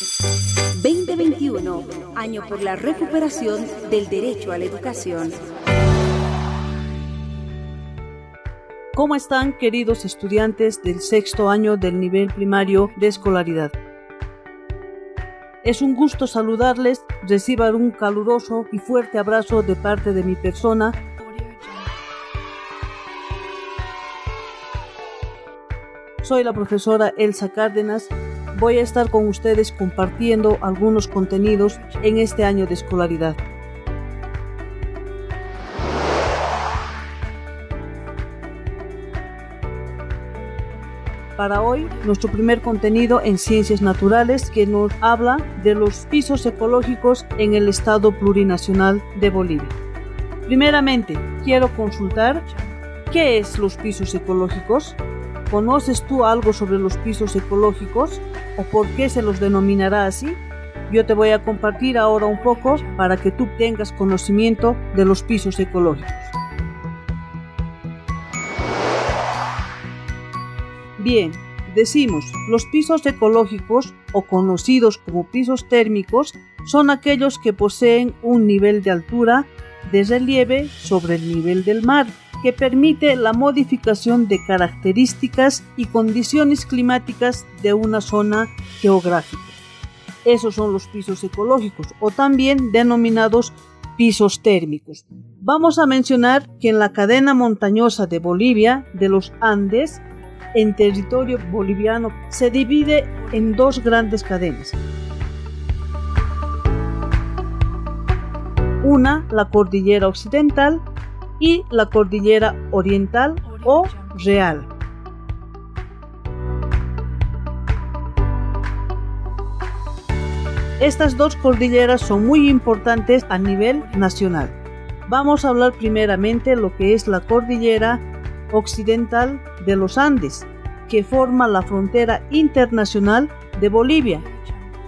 2021, año por la recuperación del derecho a la educación. ¿Cómo están queridos estudiantes del sexto año del nivel primario de escolaridad? Es un gusto saludarles, reciban un caluroso y fuerte abrazo de parte de mi persona. Soy la profesora Elsa Cárdenas. Voy a estar con ustedes compartiendo algunos contenidos en este año de escolaridad. para hoy nuestro primer contenido en ciencias naturales que nos habla de los pisos ecológicos en el estado plurinacional de Bolivia. Primeramente, quiero consultar qué es los pisos ecológicos. ¿Conoces tú algo sobre los pisos ecológicos o por qué se los denominará así? Yo te voy a compartir ahora un poco para que tú tengas conocimiento de los pisos ecológicos. Bien, decimos, los pisos ecológicos o conocidos como pisos térmicos son aquellos que poseen un nivel de altura de relieve sobre el nivel del mar que permite la modificación de características y condiciones climáticas de una zona geográfica. Esos son los pisos ecológicos o también denominados pisos térmicos. Vamos a mencionar que en la cadena montañosa de Bolivia, de los Andes, en territorio boliviano se divide en dos grandes cadenas. Una, la cordillera occidental y la cordillera oriental o real. Estas dos cordilleras son muy importantes a nivel nacional. Vamos a hablar primeramente lo que es la cordillera occidental de los Andes, que forma la frontera internacional de Bolivia,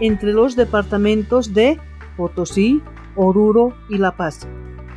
entre los departamentos de Potosí, Oruro y La Paz.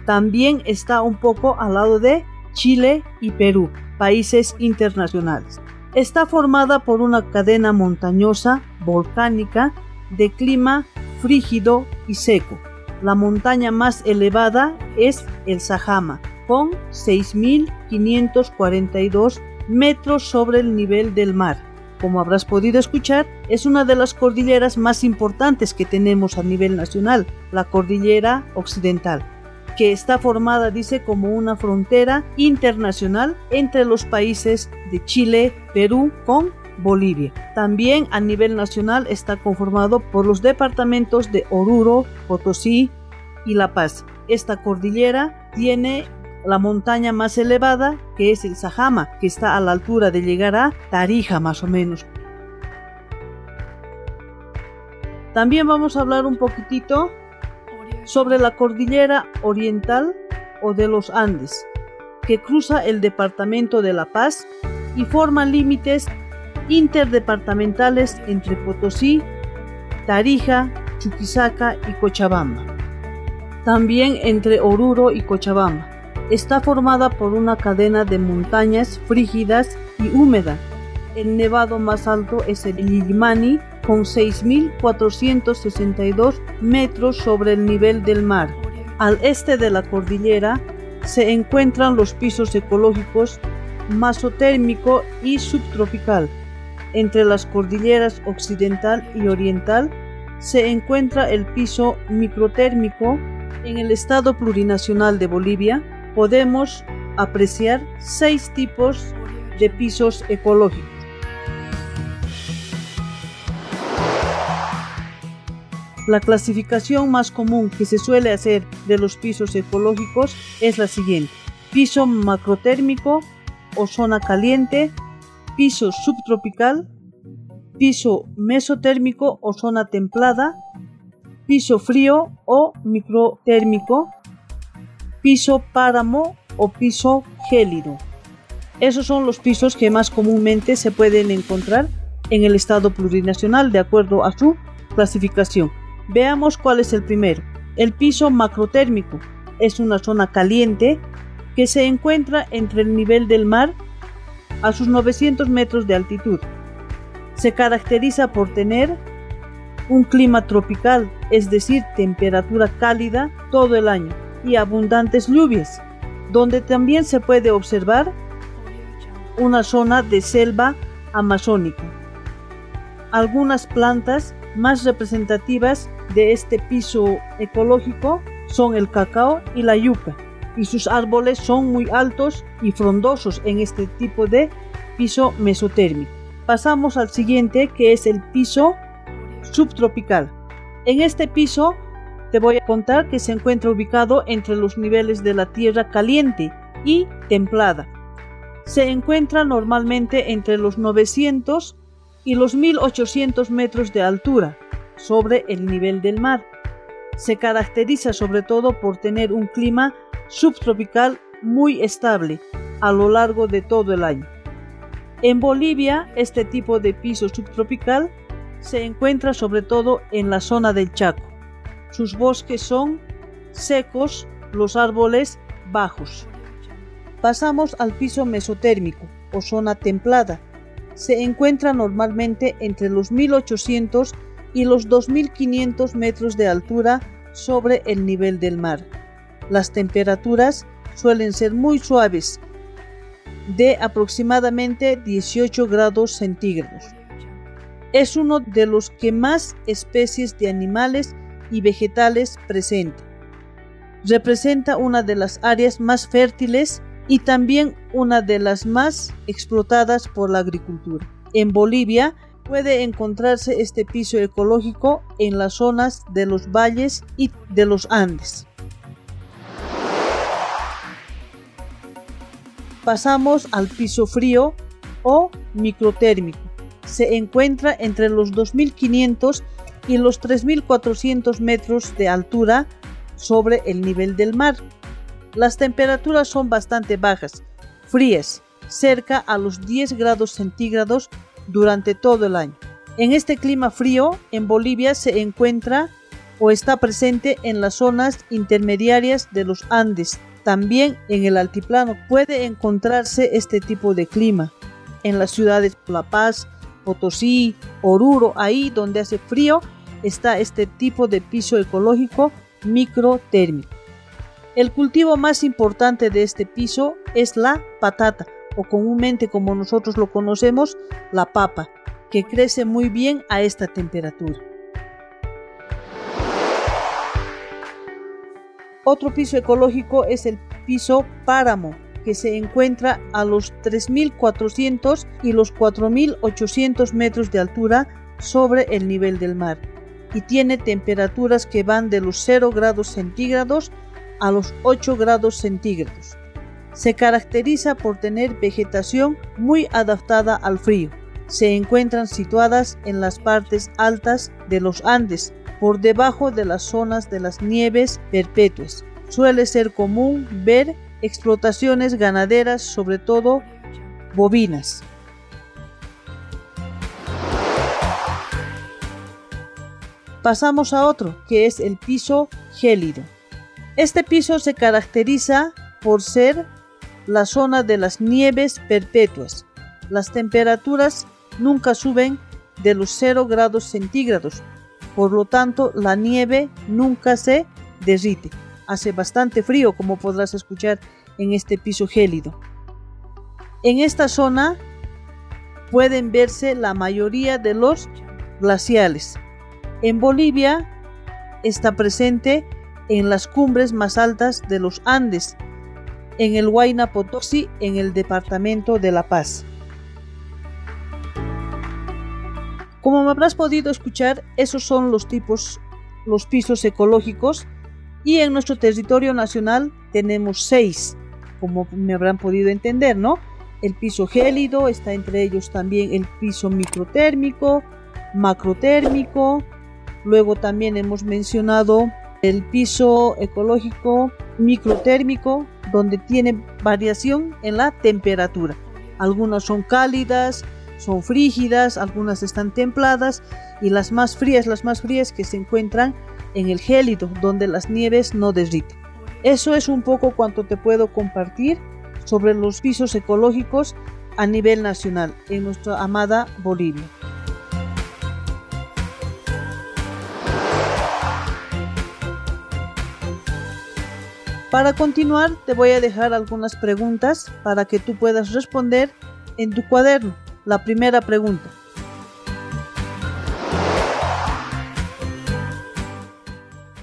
También está un poco al lado de Chile y Perú, países internacionales. Está formada por una cadena montañosa volcánica de clima frígido y seco. La montaña más elevada es el Sajama, con 6.542 metros sobre el nivel del mar. Como habrás podido escuchar, es una de las cordilleras más importantes que tenemos a nivel nacional, la cordillera occidental, que está formada, dice, como una frontera internacional entre los países de Chile, Perú con Bolivia. También a nivel nacional está conformado por los departamentos de Oruro, Potosí y La Paz. Esta cordillera tiene la montaña más elevada, que es el Sajama, que está a la altura de llegar a Tarija más o menos. También vamos a hablar un poquitito sobre la cordillera oriental o de los Andes, que cruza el departamento de La Paz y forma límites interdepartamentales entre Potosí, Tarija, Chuquisaca y Cochabamba. También entre Oruro y Cochabamba está formada por una cadena de montañas frígidas y húmedas. El nevado más alto es el Illimani, con 6.462 metros sobre el nivel del mar. Al este de la cordillera se encuentran los pisos ecológicos masotérmico y subtropical. Entre las cordilleras occidental y oriental se encuentra el piso microtérmico en el estado plurinacional de Bolivia, podemos apreciar seis tipos de pisos ecológicos. La clasificación más común que se suele hacer de los pisos ecológicos es la siguiente. Piso macrotérmico o zona caliente, piso subtropical, piso mesotérmico o zona templada, piso frío o microtérmico, piso páramo o piso gélido. Esos son los pisos que más comúnmente se pueden encontrar en el estado plurinacional de acuerdo a su clasificación. Veamos cuál es el primero. El piso macrotérmico es una zona caliente que se encuentra entre el nivel del mar a sus 900 metros de altitud. Se caracteriza por tener un clima tropical, es decir, temperatura cálida todo el año y abundantes lluvias, donde también se puede observar una zona de selva amazónica. Algunas plantas más representativas de este piso ecológico son el cacao y la yuca, y sus árboles son muy altos y frondosos en este tipo de piso mesotérmico. Pasamos al siguiente que es el piso subtropical. En este piso te voy a contar que se encuentra ubicado entre los niveles de la tierra caliente y templada. Se encuentra normalmente entre los 900 y los 1800 metros de altura sobre el nivel del mar. Se caracteriza sobre todo por tener un clima subtropical muy estable a lo largo de todo el año. En Bolivia, este tipo de piso subtropical se encuentra sobre todo en la zona del Chaco. Sus bosques son secos, los árboles bajos. Pasamos al piso mesotérmico o zona templada. Se encuentra normalmente entre los 1800 y los 2500 metros de altura sobre el nivel del mar. Las temperaturas suelen ser muy suaves, de aproximadamente 18 grados centígrados. Es uno de los que más especies de animales y vegetales presenta. Representa una de las áreas más fértiles y también una de las más explotadas por la agricultura. En Bolivia puede encontrarse este piso ecológico en las zonas de los valles y de los Andes. Pasamos al piso frío o microtérmico. Se encuentra entre los 2500 y los 3400 metros de altura sobre el nivel del mar. Las temperaturas son bastante bajas, frías, cerca a los 10 grados centígrados durante todo el año. En este clima frío, en Bolivia se encuentra o está presente en las zonas intermediarias de los Andes, también en el altiplano puede encontrarse este tipo de clima. En las ciudades La Paz, Potosí, Oruro, ahí donde hace frío, está este tipo de piso ecológico microtérmico. El cultivo más importante de este piso es la patata, o comúnmente como nosotros lo conocemos, la papa, que crece muy bien a esta temperatura. Otro piso ecológico es el piso páramo, que se encuentra a los 3.400 y los 4.800 metros de altura sobre el nivel del mar y tiene temperaturas que van de los 0 grados centígrados a los 8 grados centígrados. Se caracteriza por tener vegetación muy adaptada al frío. Se encuentran situadas en las partes altas de los Andes, por debajo de las zonas de las nieves perpetuas. Suele ser común ver explotaciones ganaderas, sobre todo bovinas. Pasamos a otro, que es el piso gélido. Este piso se caracteriza por ser la zona de las nieves perpetuas. Las temperaturas nunca suben de los 0 grados centígrados, por lo tanto la nieve nunca se derrite. Hace bastante frío como podrás escuchar en este piso gélido. En esta zona pueden verse la mayoría de los glaciales. En Bolivia está presente en las cumbres más altas de los Andes, en el Huayna Potosí, en el departamento de La Paz. Como me habrás podido escuchar, esos son los tipos, los pisos ecológicos y en nuestro territorio nacional tenemos seis, como me habrán podido entender, ¿no? El piso gélido, está entre ellos también el piso microtérmico, macrotérmico, luego también hemos mencionado el piso ecológico microtérmico, donde tiene variación en la temperatura. Algunas son cálidas, son frígidas, algunas están templadas y las más frías, las más frías que se encuentran en el gélido, donde las nieves no derriten. Eso es un poco cuanto te puedo compartir sobre los pisos ecológicos a nivel nacional en nuestra amada Bolivia. Para continuar, te voy a dejar algunas preguntas para que tú puedas responder en tu cuaderno. La primera pregunta.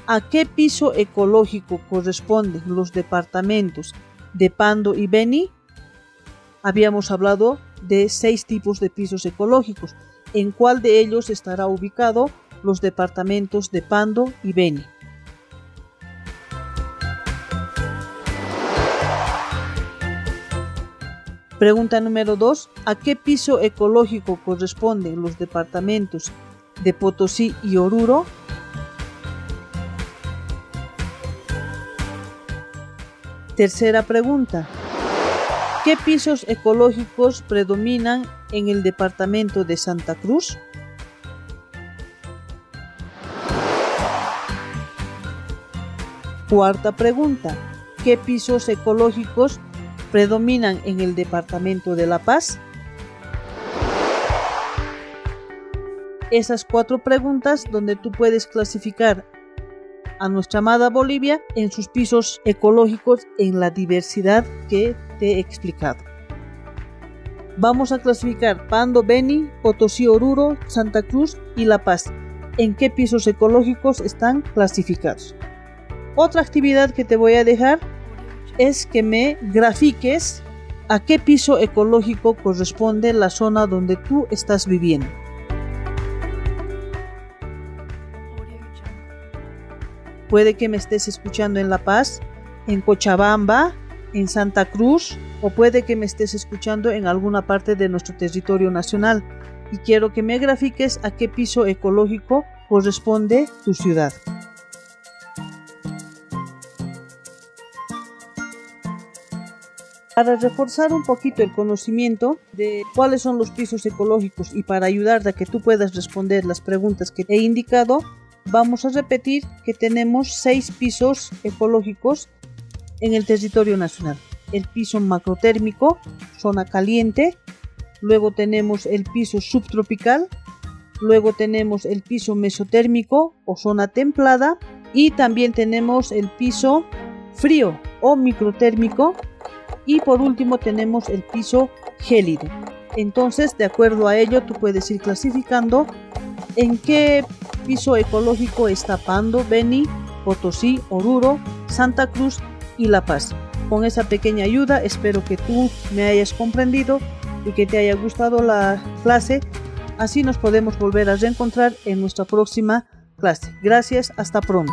¿A qué piso ecológico corresponden los departamentos de Pando y Beni? Habíamos hablado de seis tipos de pisos ecológicos. ¿En cuál de ellos estará ubicado los departamentos de Pando y Beni? Pregunta número 2. ¿A qué piso ecológico corresponden los departamentos de Potosí y Oruro? Tercera pregunta. ¿Qué pisos ecológicos predominan en el departamento de Santa Cruz? Cuarta pregunta. ¿Qué pisos ecológicos predominan en el departamento de La Paz? Esas cuatro preguntas donde tú puedes clasificar a nuestra amada Bolivia en sus pisos ecológicos en la diversidad que te he explicado. Vamos a clasificar Pando, Beni, Potosí, Oruro, Santa Cruz y La Paz. ¿En qué pisos ecológicos están clasificados? Otra actividad que te voy a dejar es que me grafiques a qué piso ecológico corresponde la zona donde tú estás viviendo. Puede que me estés escuchando en La Paz, en Cochabamba, en Santa Cruz o puede que me estés escuchando en alguna parte de nuestro territorio nacional y quiero que me grafiques a qué piso ecológico corresponde tu ciudad. Para reforzar un poquito el conocimiento de cuáles son los pisos ecológicos y para ayudarte a que tú puedas responder las preguntas que he indicado, vamos a repetir que tenemos seis pisos ecológicos en el territorio nacional. El piso macrotérmico, zona caliente, luego tenemos el piso subtropical, luego tenemos el piso mesotérmico o zona templada y también tenemos el piso frío o microtérmico y por último tenemos el piso gélido. Entonces, de acuerdo a ello, tú puedes ir clasificando en qué piso ecológico está Pando, Beni, Potosí, Oruro, Santa Cruz y La Paz. Con esa pequeña ayuda espero que tú me hayas comprendido y que te haya gustado la clase. Así nos podemos volver a reencontrar en nuestra próxima clase. Gracias, hasta pronto.